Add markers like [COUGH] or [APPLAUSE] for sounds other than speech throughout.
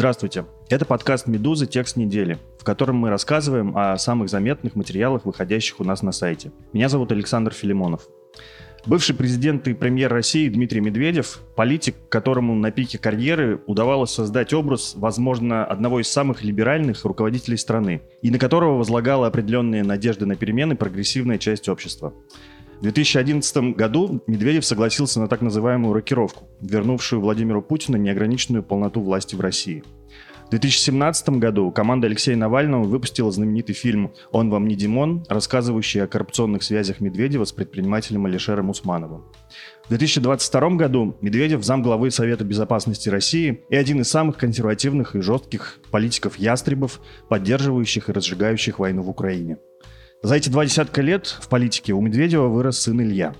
Здравствуйте. Это подкаст «Медузы. Текст недели», в котором мы рассказываем о самых заметных материалах, выходящих у нас на сайте. Меня зовут Александр Филимонов. Бывший президент и премьер России Дмитрий Медведев – политик, которому на пике карьеры удавалось создать образ, возможно, одного из самых либеральных руководителей страны, и на которого возлагала определенные надежды на перемены прогрессивная часть общества. В 2011 году Медведев согласился на так называемую рокировку, вернувшую Владимиру Путину неограниченную полноту власти в России. В 2017 году команда Алексея Навального выпустила знаменитый фильм «Он вам не Димон», рассказывающий о коррупционных связях Медведева с предпринимателем Алишером Усмановым. В 2022 году Медведев замглавы Совета безопасности России и один из самых консервативных и жестких политиков-ястребов, поддерживающих и разжигающих войну в Украине – за эти два десятка лет в политике у Медведева вырос сын Илья.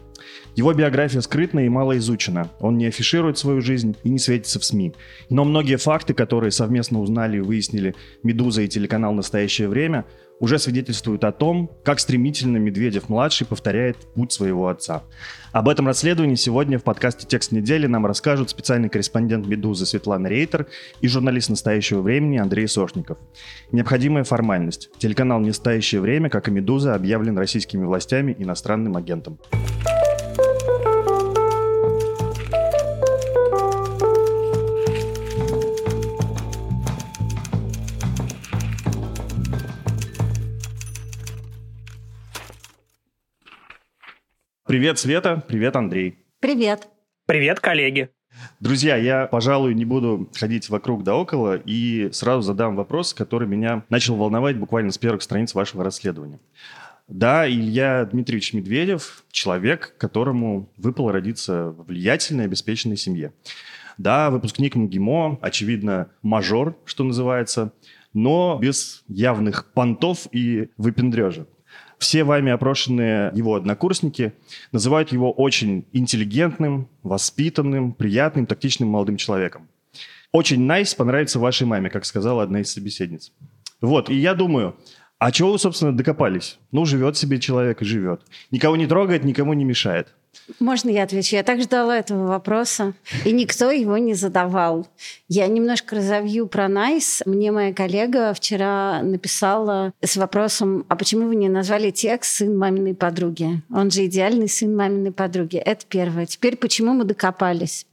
Его биография скрытна и мало изучена. Он не афиширует свою жизнь и не светится в СМИ. Но многие факты, которые совместно узнали и выяснили «Медуза» и телеканал «Настоящее время», уже свидетельствуют о том, как стремительно Медведев-младший повторяет путь своего отца. Об этом расследовании сегодня в подкасте «Текст недели» нам расскажут специальный корреспондент «Медузы» Светлана Рейтер и журналист «Настоящего времени» Андрей Сошников. Необходимая формальность. Телеканал «Настоящее время», как и «Медуза», объявлен российскими властями иностранным агентом. Привет, Света. Привет, Андрей. Привет. Привет, коллеги. Друзья, я, пожалуй, не буду ходить вокруг да около и сразу задам вопрос, который меня начал волновать буквально с первых страниц вашего расследования. Да, Илья Дмитриевич Медведев – человек, которому выпало родиться в влиятельной, обеспеченной семье. Да, выпускник МГИМО, очевидно, мажор, что называется, но без явных понтов и выпендрежа. Все вами опрошенные его однокурсники называют его очень интеллигентным, воспитанным, приятным, тактичным молодым человеком. Очень nice понравится вашей маме, как сказала одна из собеседниц. Вот, и я думаю, а чего вы, собственно, докопались? Ну, живет себе человек и живет. Никого не трогает, никому не мешает. Можно я отвечу? Я так ждала этого вопроса, и никто его не задавал. Я немножко разовью про nice. Мне моя коллега вчера написала с вопросом, а почему вы не назвали текст «сын маминой подруги»? Он же идеальный сын маминой подруги. Это первое. Теперь почему мы докопались?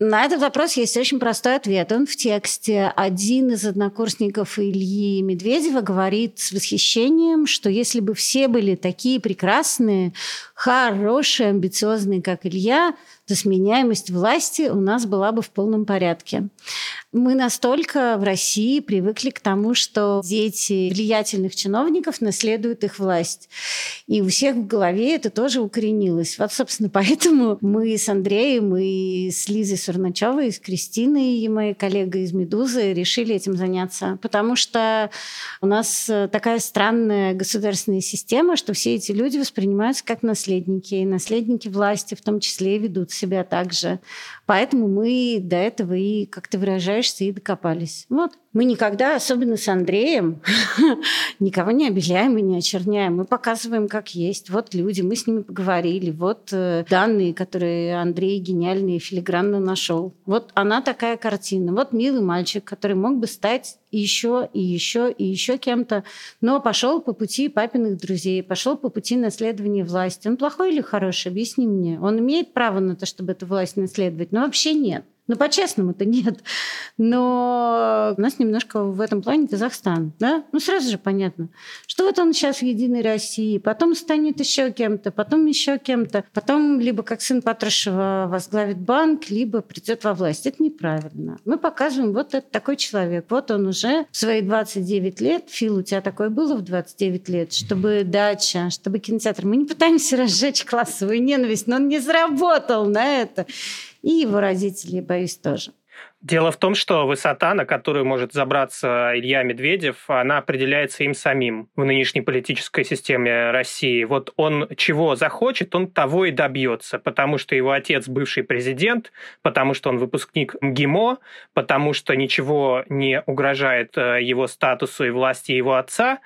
На этот вопрос есть очень простой ответ. Он в тексте. Один из однокурсников Ильи Медведева говорит с восхищением, что если бы все были такие прекрасные, хорошие, амбициозные, как Илья, то сменяемость власти у нас была бы в полном порядке. Мы настолько в России привыкли к тому, что дети влиятельных чиновников наследуют их власть. И у всех в голове это тоже укоренилось. Вот, собственно, [LAUGHS] поэтому мы с Андреем и с Лизой Сурначевой, и с Кристиной, и моей коллегой из «Медузы» решили этим заняться. Потому что у нас такая странная государственная система, что все эти люди воспринимаются как наследники. И наследники власти в том числе ведут себя так же. Поэтому мы до этого и, как ты выражаешься, и докопались. Вот. Мы никогда, особенно с Андреем, [LAUGHS] никого не обеляем и не очерняем. Мы показываем, как есть. Вот люди, мы с ними поговорили. Вот э, данные, которые Андрей гениально и филигранно нашел. Вот она такая картина. Вот милый мальчик, который мог бы стать еще и еще и еще кем-то, но пошел по пути папиных друзей, пошел по пути наследования власти. Он плохой или хороший? Объясни мне. Он имеет право на то, чтобы эту власть наследовать? Но вообще нет. Ну, по-честному-то нет. Но у нас немножко в этом плане Казахстан, да? Ну, сразу же понятно, что вот он сейчас в Единой России, потом станет еще кем-то, потом еще кем-то, потом либо как сын Патрушева возглавит банк, либо придет во власть. Это неправильно. Мы показываем, вот это такой человек, вот он уже в свои 29 лет, Фил, у тебя такое было в 29 лет, чтобы дача, чтобы кинотеатр. Мы не пытаемся [LAUGHS] разжечь классовую ненависть, но он не заработал на это. И его родители, боюсь, тоже. Дело в том, что высота, на которую может забраться Илья Медведев, она определяется им самим в нынешней политической системе России. Вот он чего захочет, он того и добьется, потому что его отец бывший президент, потому что он выпускник МГИМО, потому что ничего не угрожает э, его статусу и власти его отца,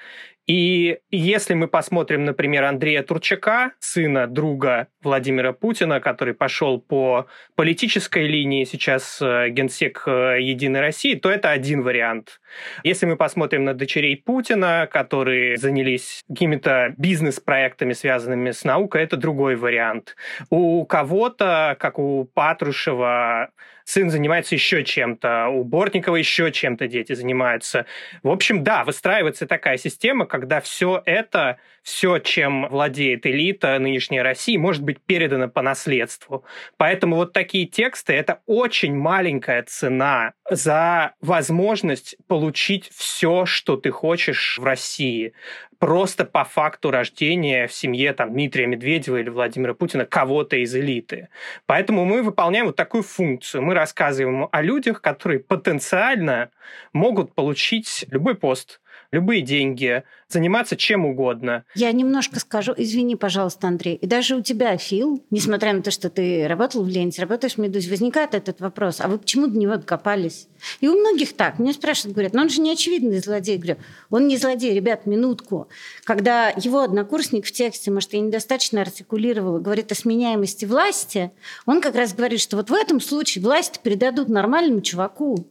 и если мы посмотрим, например, Андрея Турчака, сына друга Владимира Путина, который пошел по политической линии сейчас э, генсек э, Единой России, то это один вариант. Если мы посмотрим на дочерей Путина, которые занялись какими-то бизнес-проектами, связанными с наукой, это другой вариант. У кого-то, как у Патрушева, сын занимается еще чем-то, у Бортникова еще чем-то дети занимаются. В общем, да, выстраивается такая система, когда все это, все, чем владеет элита нынешней России, может быть передано по наследству. Поэтому вот такие тексты – это очень маленькая цена за возможность получить все, что ты хочешь в России просто по факту рождения в семье там, Дмитрия Медведева или Владимира Путина кого-то из элиты. Поэтому мы выполняем вот такую функцию. Мы рассказываем о людях, которые потенциально могут получить любой пост, любые деньги, заниматься чем угодно. Я немножко скажу, извини, пожалуйста, Андрей, и даже у тебя, Фил, несмотря на то, что ты работал в ленте, работаешь в «Медузе», возникает этот вопрос, а вы почему до него докопались? И у многих так. Меня спрашивают, говорят, но он же не очевидный злодей. Я говорю, он не злодей, ребят, минутку. Когда его однокурсник в тексте, может, я недостаточно артикулировала, говорит о сменяемости власти, он как раз говорит, что вот в этом случае власть передадут нормальному чуваку.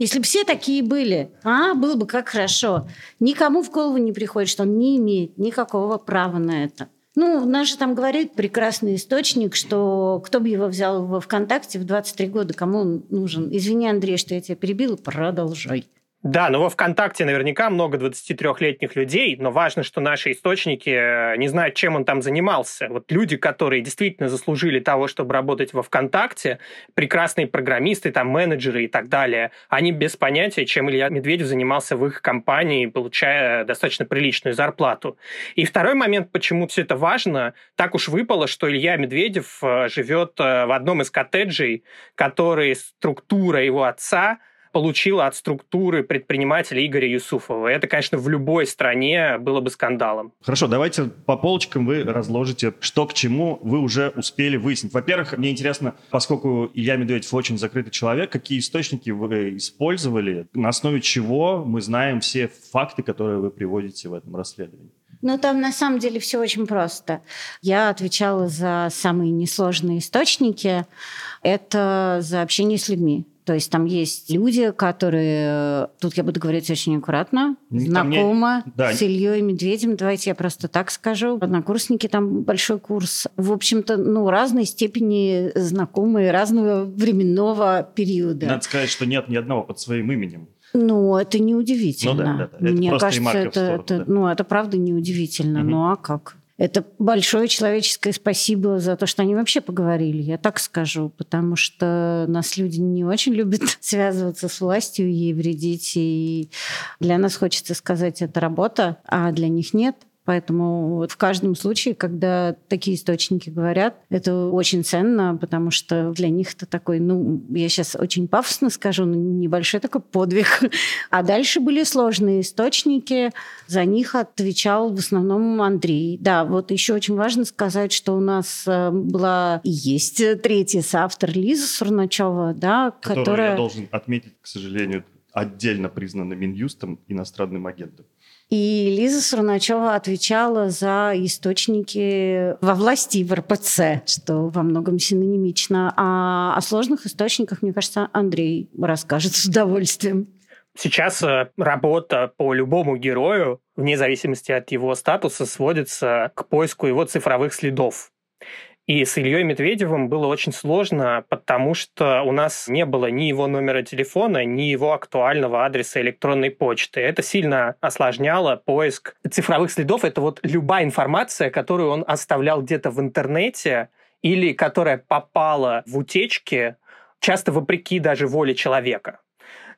Если бы все такие были, а, было бы как хорошо. Никому в голову не приходит, что он не имеет никакого права на это. Ну, наш же там говорит прекрасный источник, что кто бы его взял во ВКонтакте в 23 года, кому он нужен. Извини, Андрей, что я тебя перебила, продолжай. Да, но во ВКонтакте наверняка много 23-летних людей, но важно, что наши источники э, не знают, чем он там занимался. Вот люди, которые действительно заслужили того, чтобы работать во ВКонтакте, прекрасные программисты, там, менеджеры и так далее, они без понятия, чем Илья Медведев занимался в их компании, получая достаточно приличную зарплату. И второй момент, почему все это важно, так уж выпало, что Илья Медведев э, живет э, в одном из коттеджей, который структура его отца – получила от структуры предпринимателя Игоря Юсуфова. Это, конечно, в любой стране было бы скандалом. Хорошо, давайте по полочкам вы разложите, что к чему вы уже успели выяснить. Во-первых, мне интересно, поскольку Илья Медведев очень закрытый человек, какие источники вы использовали, на основе чего мы знаем все факты, которые вы приводите в этом расследовании? Ну, там на самом деле все очень просто. Я отвечала за самые несложные источники. Это за общение с людьми. То есть там есть люди, которые, тут я буду говорить очень аккуратно, знакомы не... да. с Ильей Медведем, давайте я просто так скажу. Однокурсники, там большой курс. В общем-то, ну, разной степени знакомые, разного временного периода. Надо сказать, что нет ни одного под своим именем. Ну, это неудивительно. Ну, да, да, да. Мне кажется, это, сторону, это, да. ну, это правда неудивительно. Угу. Ну, а как? Это большое человеческое спасибо за то, что они вообще поговорили, я так скажу, потому что нас люди не очень любят [LAUGHS] связываться с властью, ей вредить, и для нас хочется сказать, это работа, а для них нет. Поэтому в каждом случае, когда такие источники говорят, это очень ценно, потому что для них это такой, ну, я сейчас очень пафосно скажу, но небольшой такой подвиг. [LAUGHS] А дальше были сложные источники, за них отвечал в основном Андрей. Да, вот еще очень важно сказать, что у нас э, была и есть третий соавтор Лиза Сурначева, да, которая... которая... я должен отметить, к сожалению, отдельно признана Минюстом иностранным агентом. И Лиза Сурначева отвечала за источники во власти в РПЦ, что во многом синонимично. А о сложных источниках, мне кажется, Андрей расскажет с удовольствием. Сейчас э, работа по любому герою, вне зависимости от его статуса, сводится к поиску его цифровых следов. И с Ильей Медведевым было очень сложно, потому что у нас не было ни его номера телефона, ни его актуального адреса электронной почты. Это сильно осложняло поиск цифровых следов. Это вот любая информация, которую он оставлял где-то в интернете или которая попала в утечки, часто вопреки даже воле человека.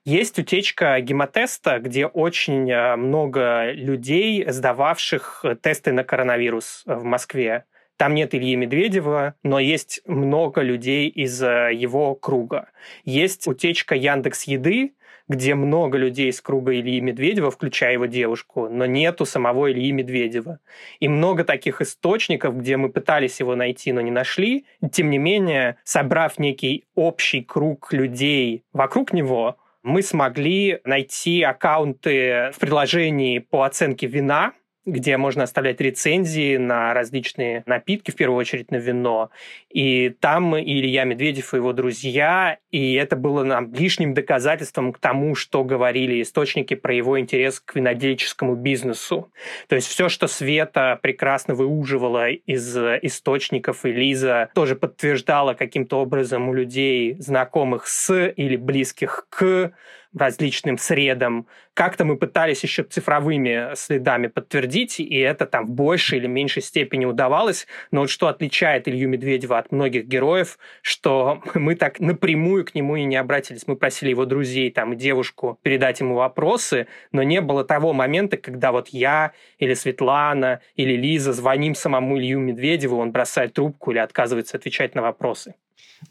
Есть утечка гемотеста, где очень э, много людей, сдававших тесты на коронавирус в Москве. Там нет Ильи Медведева, но есть много людей из э, его круга. Есть утечка Яндекс Еды, где много людей из круга Ильи Медведева, включая его девушку, но нету самого Ильи Медведева. И много таких источников, где мы пытались его найти, но не нашли. Тем не менее, собрав некий общий круг людей вокруг него, мы смогли найти аккаунты в приложении по оценке вина, где можно оставлять рецензии на различные напитки, в первую очередь на вино. И там Илья Медведев и его друзья, и это было нам лишним доказательством к тому, что говорили источники про его интерес к винодельческому бизнесу. То есть все, что Света прекрасно выуживала из источников, и Лиза тоже подтверждала каким-то образом у людей, знакомых с или близких к различным средам. Как-то мы пытались еще цифровыми следами подтвердить, и это там в большей или меньшей степени удавалось. Но вот что отличает Илью Медведева от многих героев, что [LAUGHS] мы так напрямую к нему и не обратились. Мы просили его друзей там и девушку передать ему вопросы, но не было того момента, когда вот я или Светлана или Лиза звоним самому Илью Медведеву, он бросает трубку или отказывается отвечать на вопросы.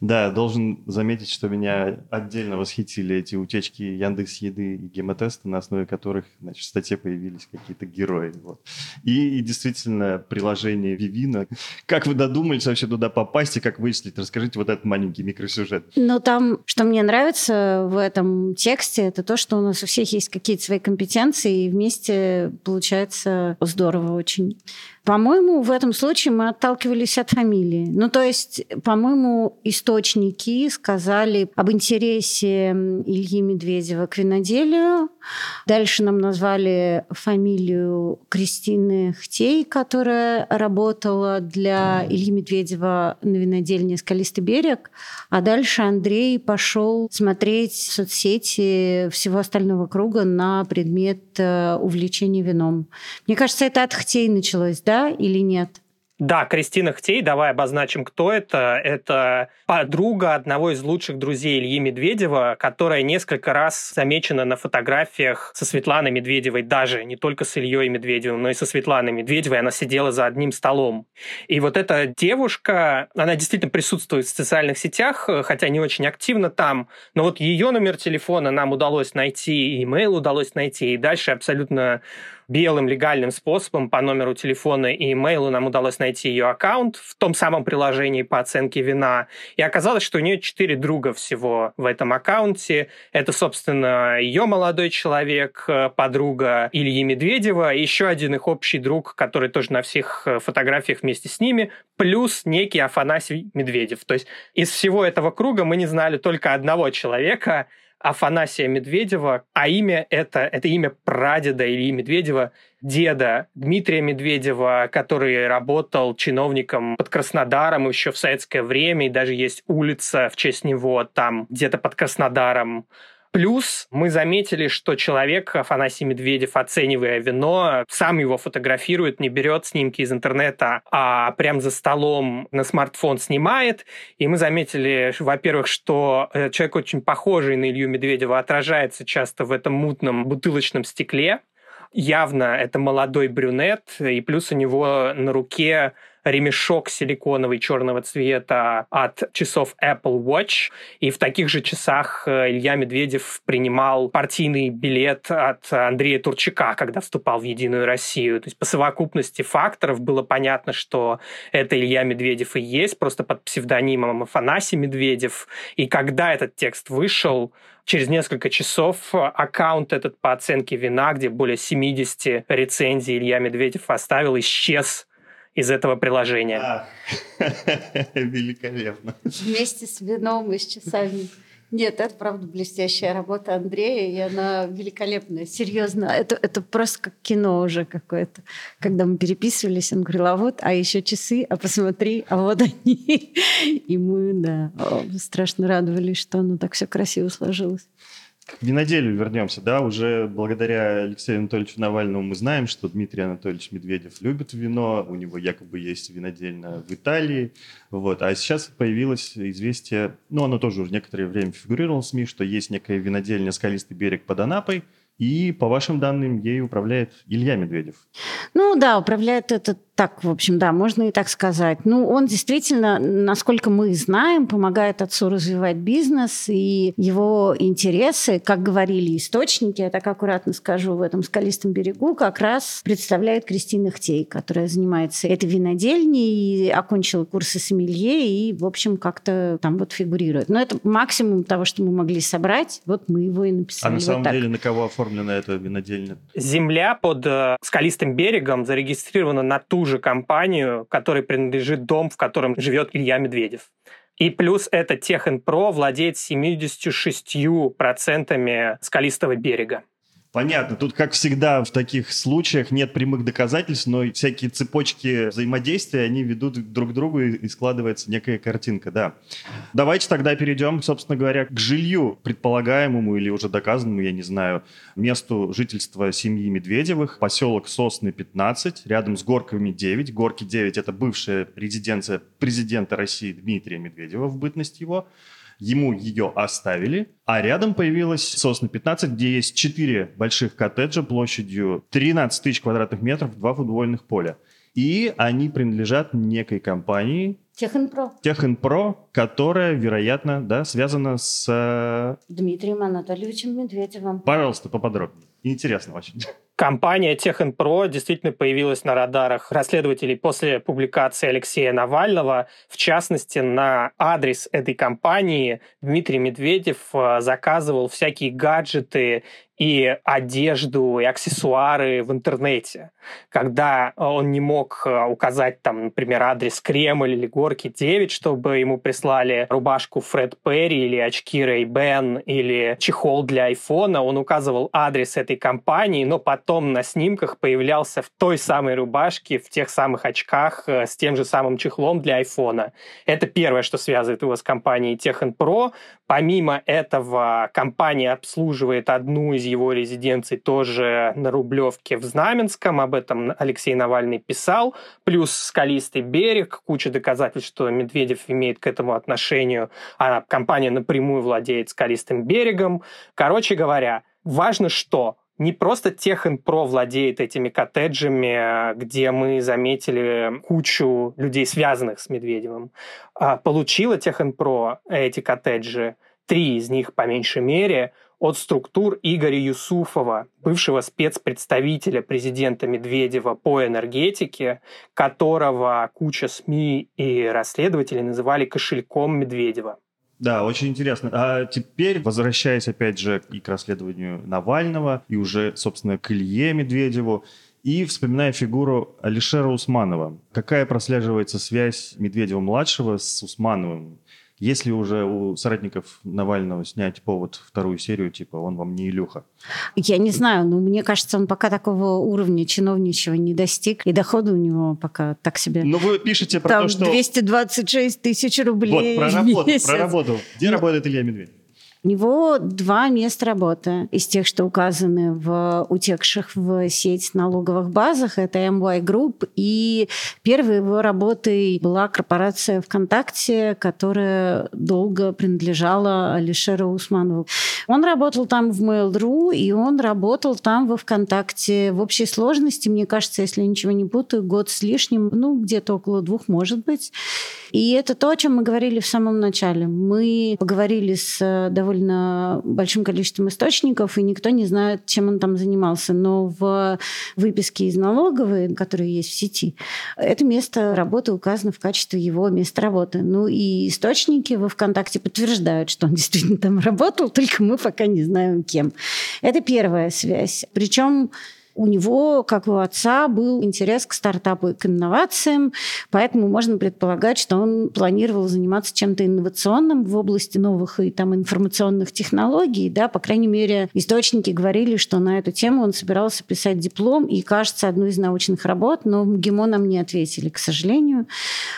Да, должен заметить, что меня отдельно восхитили эти утечки Яндекс Еды и гемотеста, на основе которых значит, в статье появились какие-то герои. Вот. И, и действительно, приложение Вивина. Как вы додумались вообще туда попасть и как вычислить? Расскажите вот этот маленький микросюжет. Ну, там, что мне нравится в этом тексте, это то, что у нас у всех есть какие-то свои компетенции, и вместе получается здорово очень. По-моему, в этом случае мы отталкивались от фамилии. Ну, то есть, по-моему, источники сказали об интересе Ильи Медведева к виноделию. Дальше нам назвали фамилию Кристины Хтей, которая работала для Ильи Медведева на винодельне «Скалистый берег». А дальше Андрей пошел смотреть соцсети всего остального круга на предмет э, увлечения вином. Мне кажется, это от Хтей началось, да или нет? Да, Кристина Хтей, давай обозначим, кто это. Это подруга одного из лучших друзей Ильи Медведева, которая несколько раз замечена на фотографиях со Светланой Медведевой, даже не только с Ильей Медведевым, но и со Светланой Медведевой. Она сидела за одним столом. И вот эта девушка, она действительно присутствует в социальных сетях, хотя не очень активно там, но вот ее номер телефона нам удалось найти, и имейл удалось найти, и дальше абсолютно белым легальным способом по номеру телефона и имейлу нам удалось найти ее аккаунт в том самом приложении по оценке вина. И оказалось, что у нее четыре друга всего в этом аккаунте. Это, собственно, ее молодой человек, э, подруга Ильи Медведева, и еще один их общий друг, который тоже на всех э, фотографиях вместе с ними, плюс некий Афанасий Медведев. То есть из всего этого круга мы не знали только одного человека, Афанасия Медведева, а имя это, это имя прадеда Ильи Медведева, деда Дмитрия Медведева, который работал чиновником под Краснодаром еще в советское время, и даже есть улица в честь него там где-то под Краснодаром. Плюс мы заметили, что человек, Афанасий Медведев, оценивая вино, сам его фотографирует, не берет снимки из интернета, а прям за столом на смартфон снимает. И мы заметили, во-первых, что э, человек очень похожий на Илью Медведева отражается часто в этом мутном бутылочном стекле. Явно это молодой брюнет, и плюс у него на руке ремешок силиконовый черного цвета от часов Apple Watch. И в таких же часах э, Илья Медведев принимал партийный билет от Андрея Турчака, когда вступал в Единую Россию. То есть по совокупности факторов было понятно, что это Илья Медведев и есть, просто под псевдонимом Афанасий Медведев. И когда этот текст вышел, через несколько часов аккаунт этот по оценке вина, где более 70 рецензий Илья Медведев оставил, исчез из этого приложения. [LAUGHS] Великолепно. Вместе с вином и с часами. Нет, это правда блестящая работа Андрея, и она великолепная. Серьезно, это, это просто как кино уже какое-то. Когда мы переписывались, он говорил, а вот, а еще часы, а посмотри, а вот они. [LAUGHS] И мы, да, страшно радовались, что оно так все красиво сложилось. К виноделию вернемся, да, уже благодаря Алексею Анатольевичу Навальному мы знаем, что Дмитрий Анатольевич Медведев любит вино, у него якобы есть винодельня в Италии, вот, а сейчас появилось известие, ну, оно тоже уже некоторое время фигурировало в СМИ, что есть некая винодельня «Скалистый берег» под Анапой, и, по вашим данным, ей управляет Илья Медведев. Ну да, управляет этот так, в общем, да, можно и так сказать. Ну, он действительно, насколько мы знаем, помогает отцу развивать бизнес и его интересы, как говорили источники, я так аккуратно скажу, в этом скалистом берегу как раз представляет Кристина Хтей, которая занимается этой винодельней и окончила курсы сомелье и, в общем, как-то там вот фигурирует. Но это максимум того, что мы могли собрать, вот мы его и написали. А на самом вот деле на кого оформлена эта винодельня? Земля под э, скалистым берегом зарегистрирована на ту же компанию, которой принадлежит дом, в котором живет Илья Медведев. И плюс это Техинпро владеет 76% скалистого берега. Понятно. Тут, как всегда, в таких случаях нет прямых доказательств, но всякие цепочки взаимодействия, они ведут друг к другу и складывается некая картинка, да. Давайте тогда перейдем, собственно говоря, к жилью предполагаемому или уже доказанному, я не знаю, месту жительства семьи Медведевых. Поселок Сосны, 15, рядом с Горками 9. Горки 9 — это бывшая резиденция президента России Дмитрия Медведева в бытность его ему ее оставили, а рядом появилась сосна 15, где есть 4 больших коттеджа площадью 13 тысяч квадратных метров, два футбольных поля. И они принадлежат некой компании, Техинпро. Техинпро, которая, вероятно, да, связана с... Э, Дмитрием Анатольевичем Медведевым. Пожалуйста, поподробнее. Интересно очень. Компания Техинпро действительно появилась на радарах расследователей после публикации Алексея Навального. В частности, на адрес этой компании Дмитрий Медведев э, заказывал всякие гаджеты и одежду, и аксессуары в интернете. Когда он не мог э, указать, там, например, адрес Кремль или Горки 9, чтобы ему прислали рубашку Фред Перри или очки Ray Ban или чехол для айфона, он указывал адрес этой компании, но потом на снимках появлялся в той самой рубашке, в тех самых очках, э, с тем же самым чехлом для айфона. Это первое, что связывает его с компанией Технпро. Помимо этого, компания обслуживает одну из его резиденций тоже на Рублевке в Знаменском. Об этом Алексей Навальный писал. Плюс «Скалистый берег», куча доказательств, что Медведев имеет к этому отношение, а компания напрямую владеет «Скалистым берегом». Короче говоря, важно что? не просто Техинпро владеет этими коттеджами, где мы заметили кучу людей, связанных с Медведевым. А получила Техинпро эти коттеджи, три из них по меньшей мере, от структур Игоря Юсуфова, бывшего спецпредставителя президента Медведева по энергетике, которого куча СМИ и расследователей называли кошельком Медведева. Да, очень интересно. А теперь, возвращаясь опять же и к расследованию Навального, и уже, собственно, к Илье Медведеву, и вспоминая фигуру Алишера Усманова. Какая прослеживается связь Медведева-младшего с Усмановым? Если уже у соратников Навального снять повод вторую серию, типа он вам не Илюха? Я не знаю, но мне кажется, он пока такого уровня чиновничего не достиг, и доходы у него пока так себе. Но вы пишете про Там то, что... 226 тысяч рублей Вот, про в работу, месяц. про работу. Где Ну, работает Илья Медведев? У него два места работы из тех, что указаны в утекших в сеть налоговых базах. Это MY Group. И первой его работой была корпорация ВКонтакте, которая долго принадлежала Алишеру Усманову. Он работал там в Mail.ru, и он работал там во ВКонтакте в общей сложности, мне кажется, если я ничего не путаю, год с лишним, ну, где-то около двух, может быть. И это то, о чем мы говорили в самом начале. Мы поговорили с э, довольно большим количеством источников, и никто не знает, чем он там занимался. Но в выписке из налоговой, которая есть в сети, это место работы указано в качестве его места работы. Ну и источники во ВКонтакте подтверждают, что он [LAUGHS] действительно там работал, только мы пока не знаем кем. Это первая связь. Причем У него, как у отца, был интерес к стартапу и к инновациям, поэтому можно предполагать, что он планировал заниматься чем-то инновационным в области новых и там информационных технологий, да, по крайней мере, источники говорили, что на эту тему он собирался писать диплом и, кажется, одну из научных работ, но в МГИМО нам не ответили, к сожалению.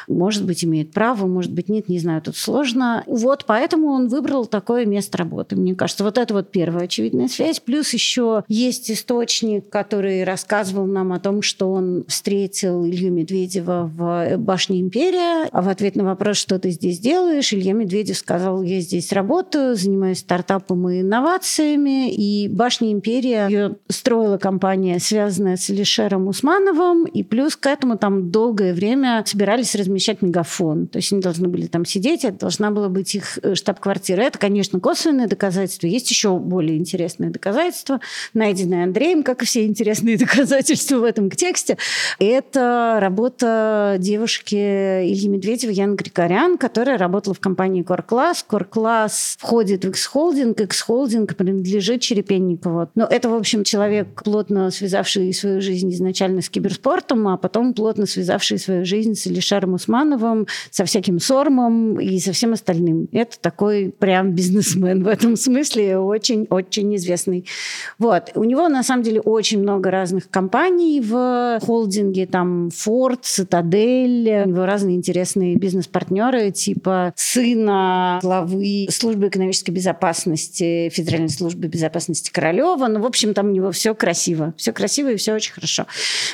Может быть, имеет право, может быть, нет, не знаю, тут сложно. Вот поэтому он выбрал такое место работы. Мне кажется, вот это вот первая очевидная связь. Плюс еще есть источник, который рассказывал нам о том, что он встретил Илью Медведева в башне «Империя», а в ответ на вопрос, что ты здесь делаешь, Илья Медведев сказал, я здесь работаю, занимаюсь стартапом и инновациями, и башня «Империя» ее строила компания, связанная с Лишером Усмановым, и плюс к этому там долгое время собирались размещать мегафон. То есть они должны были там сидеть, это должна была быть их э, штаб-квартира. Это, конечно, косвенное доказательство. Есть еще более интересные доказательства, найденные Андреем, как и все интересные [LAUGHS] доказательства в этом тексте. Это работа девушки Ильи Медведева, Яны Григорян, которая работала в компании Core Class. Core Class входит в X-Holding. X-Holding принадлежит Черепенникову. Но это, в общем, человек, плотно связавший свою жизнь изначально с киберспортом, а потом плотно связавший свою жизнь с Илишаром Усмановым, со всяким Сормом и со всем остальным. Это такой прям бизнесмен в этом смысле, очень-очень известный. Вот. У него, на самом деле, очень много разных компаний в холдинге, там Ford, Цитадель, у него разные интересные бизнес-партнеры, типа сына главы службы экономической безопасности, Федеральной службы безопасности Королева. Ну, в общем, там у него все красиво. Все красиво и все очень хорошо.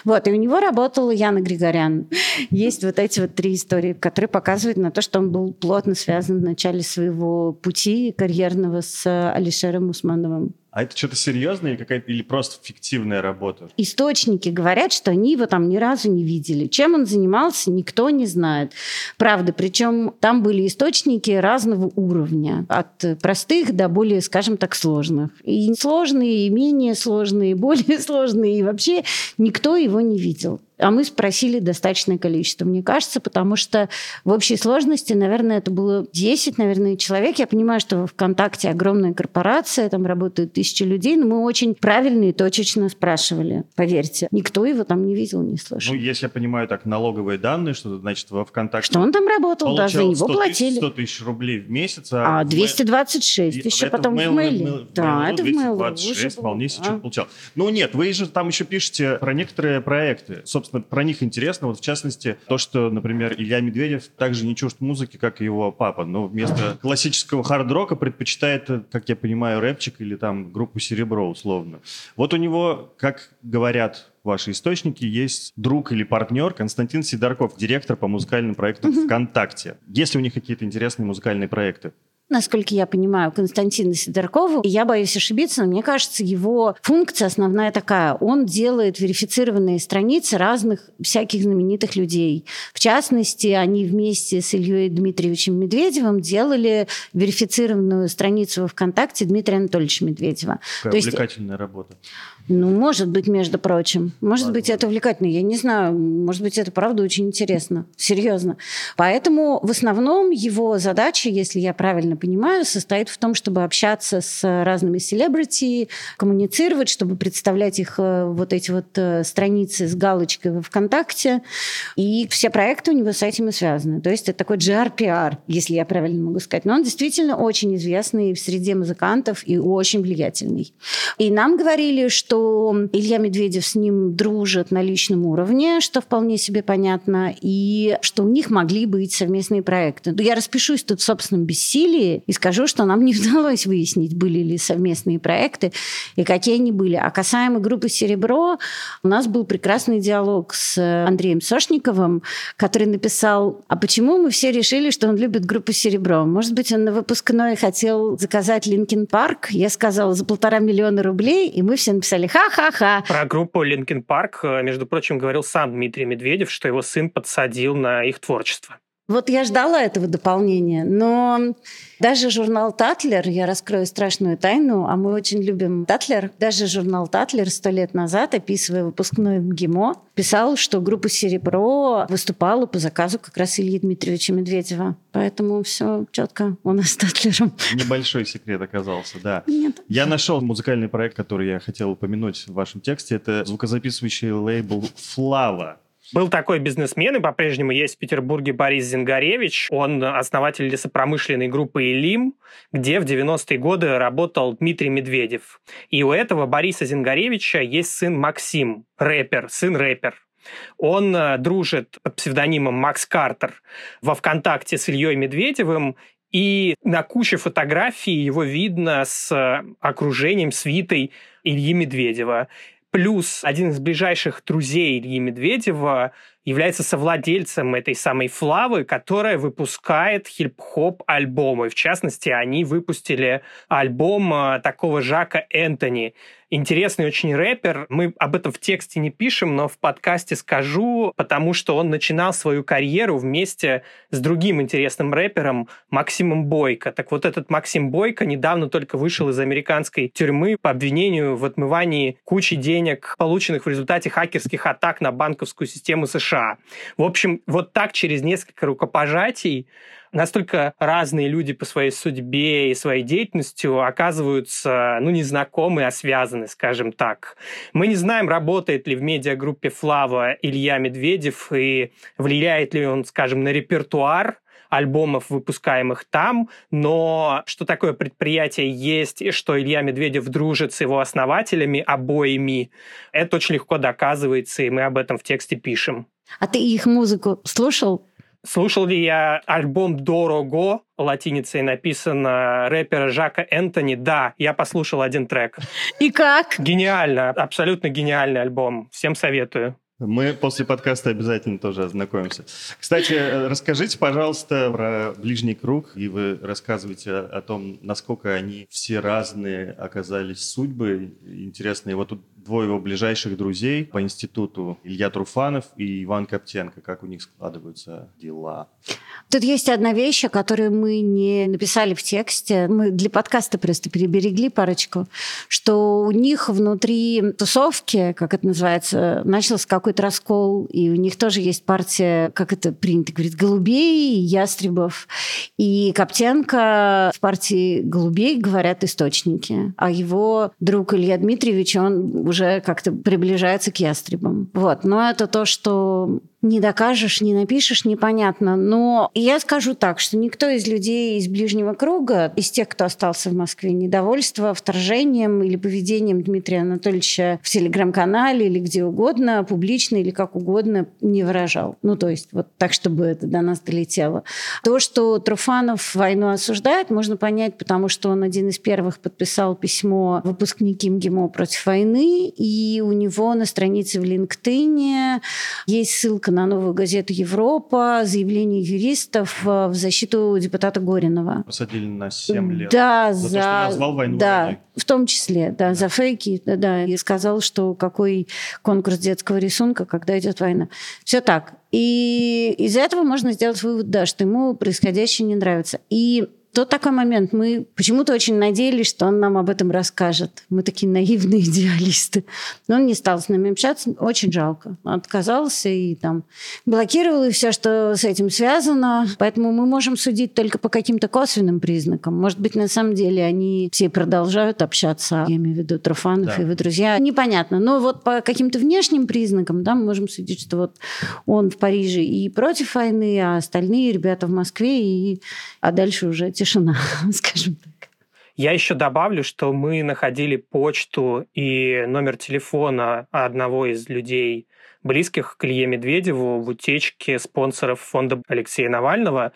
Вот. И у него работала Яна Григорян. Есть вот эти вот три истории, которые показывают на то, что он был плотно связан в начале своего пути карьерного с Алишером Усмановым. А это что-то серьезное или, какая или просто фиктивная работа? Источники говорят, что они его там ни разу не видели. Чем он занимался, никто не знает. Правда, причем там были источники разного уровня. От простых до более, скажем так, сложных. И сложные, и менее сложные, и более [LAUGHS] сложные. И вообще никто его не видел. А мы спросили достаточное количество, мне кажется, потому что в общей сложности, наверное, это было 10, наверное, человек. Я понимаю, что в ВКонтакте огромная корпорация, там работают тысячи людей, но мы очень правильно и точечно спрашивали, поверьте. Никто его там не видел, не слышал. Ну, если я понимаю так, налоговые данные, что значит во ВКонтакте... Что он там работал, да, за него 100 платили. 100 тысяч рублей в месяц. А, а 226 и, еще потом в мейле. Да, это в мейле. 226 вполне себе а? получал. Ну нет, вы же там еще пишете про некоторые проекты. Собственно, собственно, про них интересно. Вот в частности, то, что, например, Илья Медведев также не чужд музыки, как и его папа, но вместо классического хард-рока предпочитает, как я понимаю, рэпчик или там группу «Серебро» условно. Вот у него, как говорят ваши источники, есть друг или партнер Константин Сидорков, директор по музыкальным проектам ВКонтакте. Есть ли у них какие-то интересные музыкальные проекты? Насколько я понимаю, Константина Сидоркову. И я боюсь ошибиться, но мне кажется, его функция основная такая. Он делает верифицированные страницы разных всяких знаменитых людей. В частности, они вместе с Ильей Дмитриевичем Медведевым делали верифицированную страницу во ВКонтакте Дмитрия Анатольевича Медведева. Какая То увлекательная есть... работа. Ну, может быть, между прочим. Может Ладно. быть, это увлекательно. Я не знаю. Может быть, это правда очень интересно. Серьезно. Поэтому в основном его задача, если я правильно понимаю, состоит в том, чтобы общаться с разными селебрити, коммуницировать, чтобы представлять их э, вот эти вот э, страницы с галочкой в ВКонтакте. И все проекты у него с этим и связаны. То есть это такой GR-PR, если я правильно могу сказать. Но он действительно очень известный в среде музыкантов и очень влиятельный. И нам говорили, что что Илья Медведев с ним дружит на личном уровне, что вполне себе понятно, и что у них могли быть совместные проекты. Я распишусь тут в собственном бессилии и скажу, что нам [LAUGHS] не удалось выяснить, были ли совместные проекты и какие они были. А касаемо группы «Серебро», у нас был прекрасный диалог с Андреем Сошниковым, который написал, а почему мы все решили, что он любит группу «Серебро»? Может быть, он на выпускной хотел заказать «Linkin Park»? Я сказала, за полтора миллиона рублей, и мы все написали сказали ха-ха-ха. Про группу Linkin Park, э, между прочим, говорил сам Дмитрий Медведев, что его сын подсадил на их творчество. Вот я ждала этого дополнения, но даже журнал «Татлер», я раскрою страшную тайну, а мы очень любим «Татлер», даже журнал «Татлер» сто лет назад, описывая выпускной МГИМО, писал, что группа «Серебро» выступала по заказу как раз Ильи Дмитриевича Медведева. Поэтому все четко у нас с «Татлером». Небольшой секрет оказался, да. Нет. Я нашел музыкальный проект, который я хотел упомянуть в вашем тексте. Это звукозаписывающий лейбл «Флава». Был такой бизнесмен, и по-прежнему есть в Петербурге Борис Зингаревич. Он основатель лесопромышленной группы «Илим», где в 90-е годы работал Дмитрий Медведев. И у этого Бориса Зингаревича есть сын Максим, рэпер, сын рэпер. Он э, дружит под псевдонимом Макс Картер во ВКонтакте с Ильей Медведевым, и на куче фотографий его видно с э, окружением, свитой Ильи Медведева. Плюс один из ближайших друзей Ильи Медведева является совладельцем этой самой Флавы, которая выпускает хип-хоп альбомы. В частности, они выпустили альбом э, такого Жака Энтони интересный очень рэпер. Мы об этом в тексте не пишем, но в подкасте скажу, потому что он начинал свою карьеру вместе с другим интересным рэпером Максимом Бойко. Так вот этот Максим Бойко недавно только вышел из американской тюрьмы по обвинению в отмывании кучи денег, полученных в результате хакерских атак на банковскую систему США. В общем, вот так через несколько рукопожатий настолько разные люди по своей судьбе и своей деятельностью оказываются, ну, не знакомы, а связаны, скажем так. Мы не знаем, работает ли в медиагруппе «Флава» Илья Медведев и влияет ли он, скажем, на репертуар альбомов, выпускаемых там, но что такое предприятие есть, и что Илья Медведев дружит с его основателями обоими, это очень легко доказывается, и мы об этом в тексте пишем. А ты их музыку слушал? Слушал ли я альбом «Дорого», латиницей написано, рэпера Жака Энтони? Да, я послушал один трек. И как? Гениально, абсолютно гениальный альбом. Всем советую. Мы после подкаста обязательно тоже ознакомимся. Кстати, э, расскажите, пожалуйста, про ближний круг, и вы рассказываете о том, насколько они все разные оказались судьбы интересные. Вот тут двое его ближайших друзей по институту, Илья Труфанов и Иван Коптенко. Как у них складываются дела? Тут есть одна вещь, которую мы не написали в тексте. Мы для подкаста просто переберегли парочку, что у них внутри тусовки, как это называется, начался какой-то раскол, и у них тоже есть партия, как это принято говорить, голубей, ястребов. И Коптенко в партии голубей говорят источники, а его друг Илья Дмитриевич, он уже как-то приближается к ястребам. Вот. Но это то, что не докажешь, не напишешь, непонятно. Но я скажу так, что никто из людей из ближнего круга, из тех, кто остался в Москве, недовольства вторжением или поведением Дмитрия Анатольевича в телеграм-канале или где угодно, публично или как угодно не выражал. Ну, то есть вот так, чтобы это до нас долетело. То, что Труфанов войну осуждает, можно понять, потому что он один из первых подписал письмо выпускники МГИМО против войны, и у него на странице в LinkedIn есть ссылка на новую газету «Европа», заявление юристов э, в защиту депутата Горинова. Посадили на 7 лет. Да, за... за... То, что назвал войну да, войной. в том числе, да, да. за фейки, да, да, и сказал, что какой конкурс детского рисунка, когда идет война. Все так. И из этого можно сделать вывод, да, что ему происходящее не нравится. И тот такой момент. Мы почему-то очень надеялись, что он нам об этом расскажет. Мы такие наивные [LAUGHS] идеалисты. Но он не стал с нами общаться. Очень жалко. Отказался и там блокировал и все, что с этим связано. Поэтому мы можем судить только по каким-то косвенным признакам. Может быть, на самом деле они все продолжают общаться. Я имею в виду Труфанов Да. и его друзья. Непонятно. Но вот по каким-то внешним признакам да, мы можем судить, что вот он в Париже и против войны, а остальные ребята в Москве, и... а дальше уже тишина, [LAUGHS] скажем так. Я еще добавлю, что мы находили почту и номер телефона одного из людей, близких к Илье Медведеву, в утечке спонсоров фонда Алексея Навального.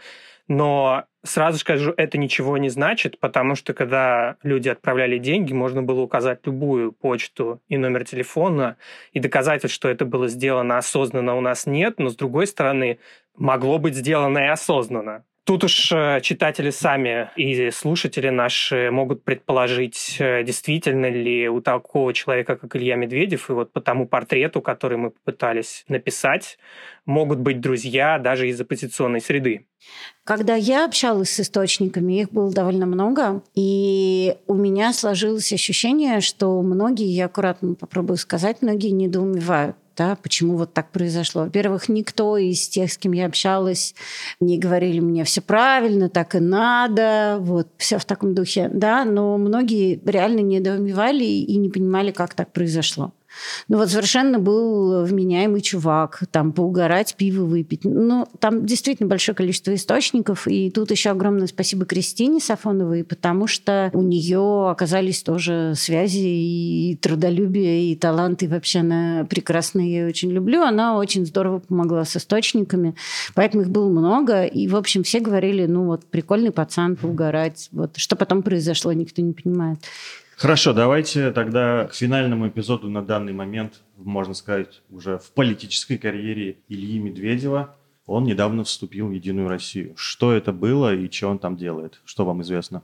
Но сразу скажу, это ничего не значит, потому что когда люди отправляли деньги, можно было указать любую почту и номер телефона, и доказательств, что это было сделано осознанно, у нас нет, но с другой стороны, могло быть сделано и осознанно. Тут уж э, читатели сами и слушатели наши могут предположить, э, действительно ли у такого человека, как Илья Медведев, и вот по тому портрету, который мы попытались написать, могут быть друзья даже из оппозиционной среды. Когда я общалась с источниками, их было довольно много, и у меня сложилось ощущение, что многие, я аккуратно попробую сказать, многие недоумевают да, почему вот так произошло. Во-первых, никто из тех, с кем я общалась, не говорили мне все правильно, так и надо, вот, все в таком духе, да, но многие реально недоумевали и не понимали, как так произошло. Ну вот совершенно был вменяемый чувак, там поугарать, пиво выпить. Ну, там действительно большое количество источников, и тут еще огромное спасибо Кристине Сафоновой, потому что у нее оказались тоже связи и трудолюбие, и талант, и вообще она прекрасная, я ее очень люблю. Она очень здорово помогла с источниками, поэтому их было много, и, в общем, все говорили, ну вот, прикольный пацан, поугарать. Вот что потом произошло, никто не понимает. Хорошо, давайте тогда к финальному эпизоду на данный момент, можно сказать, уже в политической карьере Ильи Медведева. Он недавно вступил в Единую Россию. Что это было и что он там делает? Что вам известно?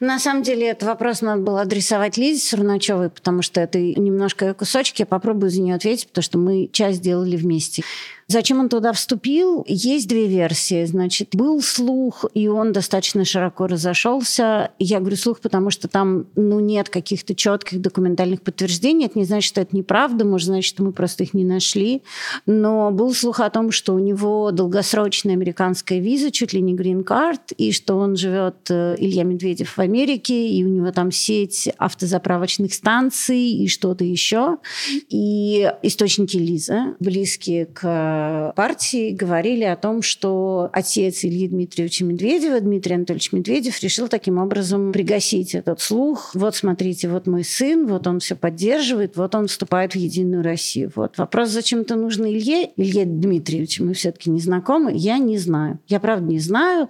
На самом деле, этот вопрос надо было адресовать Лизе Сурначевой, потому что это немножко кусочки. Я попробую за нее ответить, потому что мы часть делали вместе. Зачем он туда вступил? Есть две версии. Значит, был слух, и он достаточно широко разошелся. Я говорю слух, потому что там ну, нет каких-то четких документальных подтверждений. Это не значит, что это неправда, может, значит, что мы просто их не нашли. Но был слух о том, что у него долгосрочная американская виза, чуть ли не грин-карт, и что он живет, э, Илья Медведев, в Америке, и у него там сеть автозаправочных станций и что-то еще. И источники Лизы, близкие к партии говорили о том, что отец Ильи Дмитриевича Медведева, Дмитрий Анатольевич Медведев, решил таким образом пригасить этот слух. Вот смотрите, вот мой сын, вот он все поддерживает, вот он вступает в Единую Россию. Вот вопрос, зачем это нужно Илье? Илье Дмитриевичу мы все-таки не знакомы. Я не знаю. Я правда не знаю.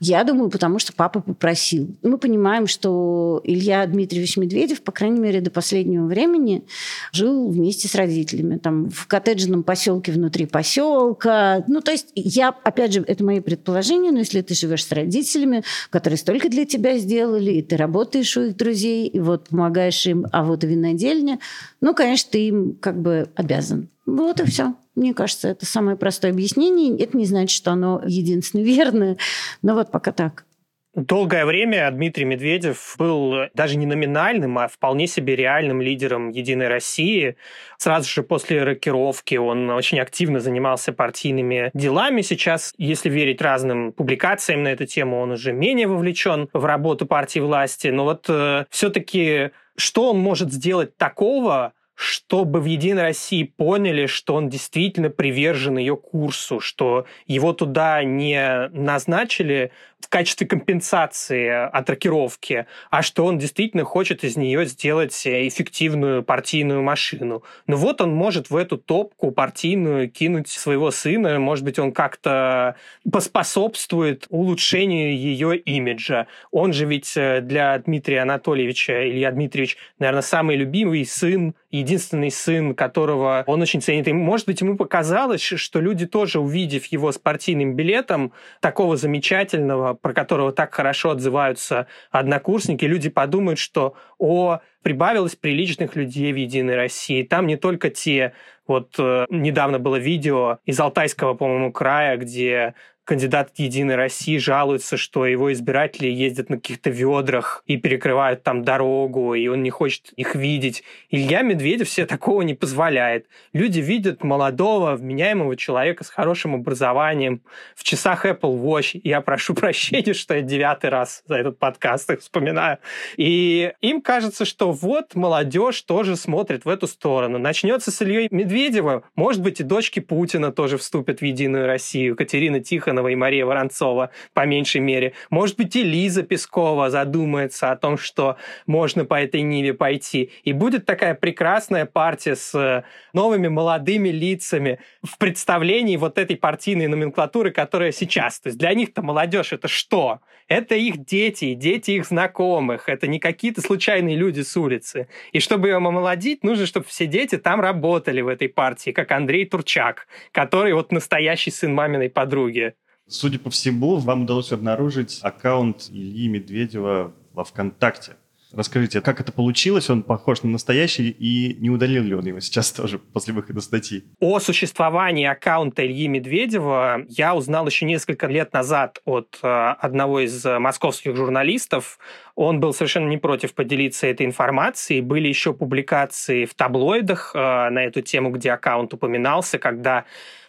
Я думаю, потому что папа попросил. Мы понимаем, что Илья Дмитриевич Медведев, по крайней мере, до последнего времени жил вместе с родителями. Там в коттеджном поселке внутри поселка поселка. Ну, то есть я, опять же, это мои предположения, но если ты живешь с родителями, которые столько для тебя сделали, и ты работаешь у их друзей, и вот помогаешь им, а вот винодельня, ну, конечно, ты им как бы обязан. Вот и все. Мне кажется, это самое простое объяснение. Это не значит, что оно единственно верное, но вот пока так. Долгое время Дмитрий Медведев был даже не номинальным, а вполне себе реальным лидером «Единой России». Сразу же после рокировки он очень активно занимался партийными делами. Сейчас, если верить разным публикациям на эту тему, он уже менее вовлечен в работу партии власти. Но вот э, все-таки что он может сделать такого, чтобы в «Единой России» поняли, что он действительно привержен ее курсу, что его туда не назначили в качестве компенсации от рокировки, а что он действительно хочет из нее сделать эффективную партийную машину. Ну вот он может в эту топку партийную кинуть своего сына, может быть, он как-то поспособствует улучшению ее имиджа. Он же ведь э, для Дмитрия Анатольевича, Илья Дмитриевич, наверное, самый любимый сын, единственный сын, которого он очень ценит. И, может быть, ему показалось, что люди тоже, увидев его с партийным билетом, такого замечательного, про которого так хорошо отзываются однокурсники, люди подумают, что о, прибавилось приличных людей в «Единой России». Там не только те, вот э, недавно было видео из Алтайского, по-моему, края, где кандидат от «Единой России» жалуется, что его избиратели ездят на каких-то ведрах и перекрывают там дорогу, и он не хочет их видеть. Илья Медведев себе такого не позволяет. Люди видят молодого, вменяемого человека с хорошим образованием в часах Apple Watch. Я прошу [LAUGHS] прощения, что я девятый раз за этот подкаст их вспоминаю. И им кажется, что вот молодежь тоже смотрит в эту сторону. Начнется с Ильей Медведева, может быть, и дочки Путина тоже вступят в «Единую Россию». Катерина Тихонова Тихонова и Мария Воронцова, по меньшей мере. Может быть, и Лиза Пескова задумается о том, что можно по этой ниве пойти. И будет такая прекрасная партия с э, новыми молодыми лицами в представлении вот этой партийной номенклатуры, которая сейчас. То есть для них-то молодежь это что? Это их дети, дети их знакомых. Это не какие-то случайные люди с улицы. И чтобы ее омолодить, нужно, чтобы все дети там работали в этой партии, как Андрей Турчак, который вот настоящий сын маминой подруги. Судя по всему, вам удалось обнаружить аккаунт Ильи Медведева во ВКонтакте. Расскажите, как это получилось? Он похож на настоящий, и не удалил ли он его сейчас тоже после выхода статьи? О существовании аккаунта Ильи Медведева я узнал еще несколько лет назад от э, одного из московских журналистов. Он был совершенно не против поделиться этой информацией. Были еще публикации в таблоидах э, на эту тему, где аккаунт упоминался, когда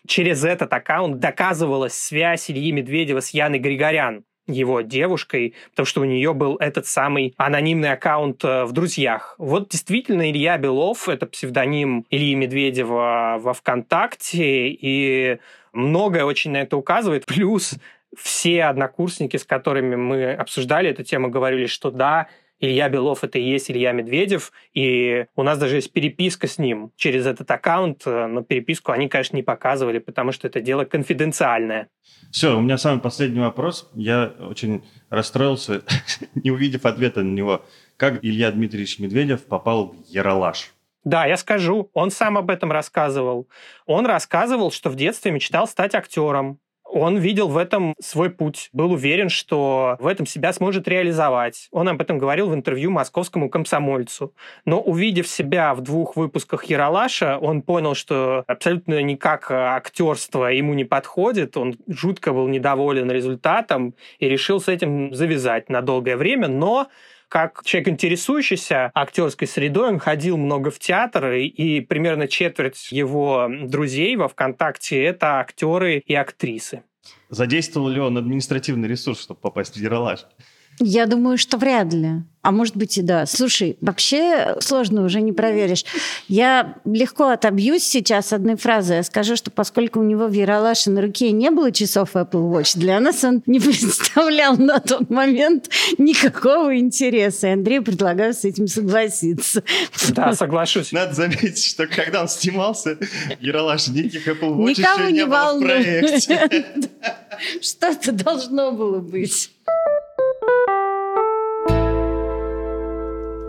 через этот аккаунт доказывалась связь Ильи Медведева с Яной Григорян, его девушкой, потому что у нее был этот самый анонимный аккаунт э, в друзьях. Вот действительно Илья Белов, это псевдоним Ильи Медведева во ВКонтакте, и многое очень на это указывает. Плюс все однокурсники, с которыми мы обсуждали эту тему, говорили, что да, Илья Белов это и есть Илья Медведев, и у нас даже есть переписка с ним через этот аккаунт, э, но переписку они, конечно, не показывали, потому что это дело конфиденциальное. Все, у меня самый последний вопрос. Я очень расстроился, [LAUGHS] не увидев ответа на него. Как Илья Дмитриевич Медведев попал в Яралаш? Да, я скажу. Он сам об этом рассказывал. Он рассказывал, что в детстве мечтал стать актером. Он видел в этом свой путь, был уверен, что в этом себя сможет реализовать. Он об этом говорил в интервью московскому комсомольцу. Но увидев себя в двух выпусках Яралаша, он понял, что абсолютно никак актерство ему не подходит. Он жутко был недоволен результатом и решил с этим завязать на долгое время. Но как человек, интересующийся актерской средой, он ходил много в театр, и примерно четверть его друзей во ВКонтакте – это актеры и актрисы. Задействовал ли он административный ресурс, чтобы попасть в Ералаш? Я думаю, что вряд ли. А может быть и да. Слушай, вообще сложно уже не проверишь. Я легко отобьюсь сейчас одной фразой. Я скажу, что поскольку у него в Яралаше на руке не было часов Apple Watch, для нас он не [LAUGHS] представлял на тот момент никакого интереса. И Андрею предлагаю с этим согласиться. Да, соглашусь. Надо заметить, что когда он снимался, Яралаш никаких Apple Watch Никого еще не, не было в проекте. [LAUGHS] Что-то должно было быть.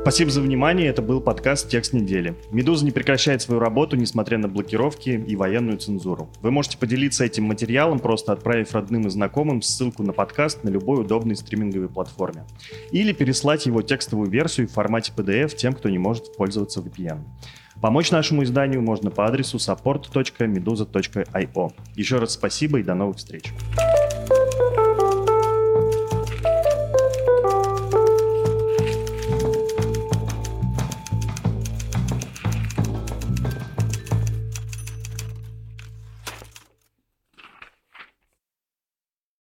Спасибо за внимание. Это был подкаст «Текст недели». «Медуза» не прекращает свою работу, несмотря на блокировки и военную цензуру. Вы можете поделиться этим материалом, просто отправив родным и знакомым ссылку на подкаст на любой удобной стриминговой платформе. Или переслать его текстовую версию в формате PDF тем, кто не может пользоваться VPN. Помочь нашему изданию можно по адресу support.meduza.io. Еще раз спасибо и до новых встреч.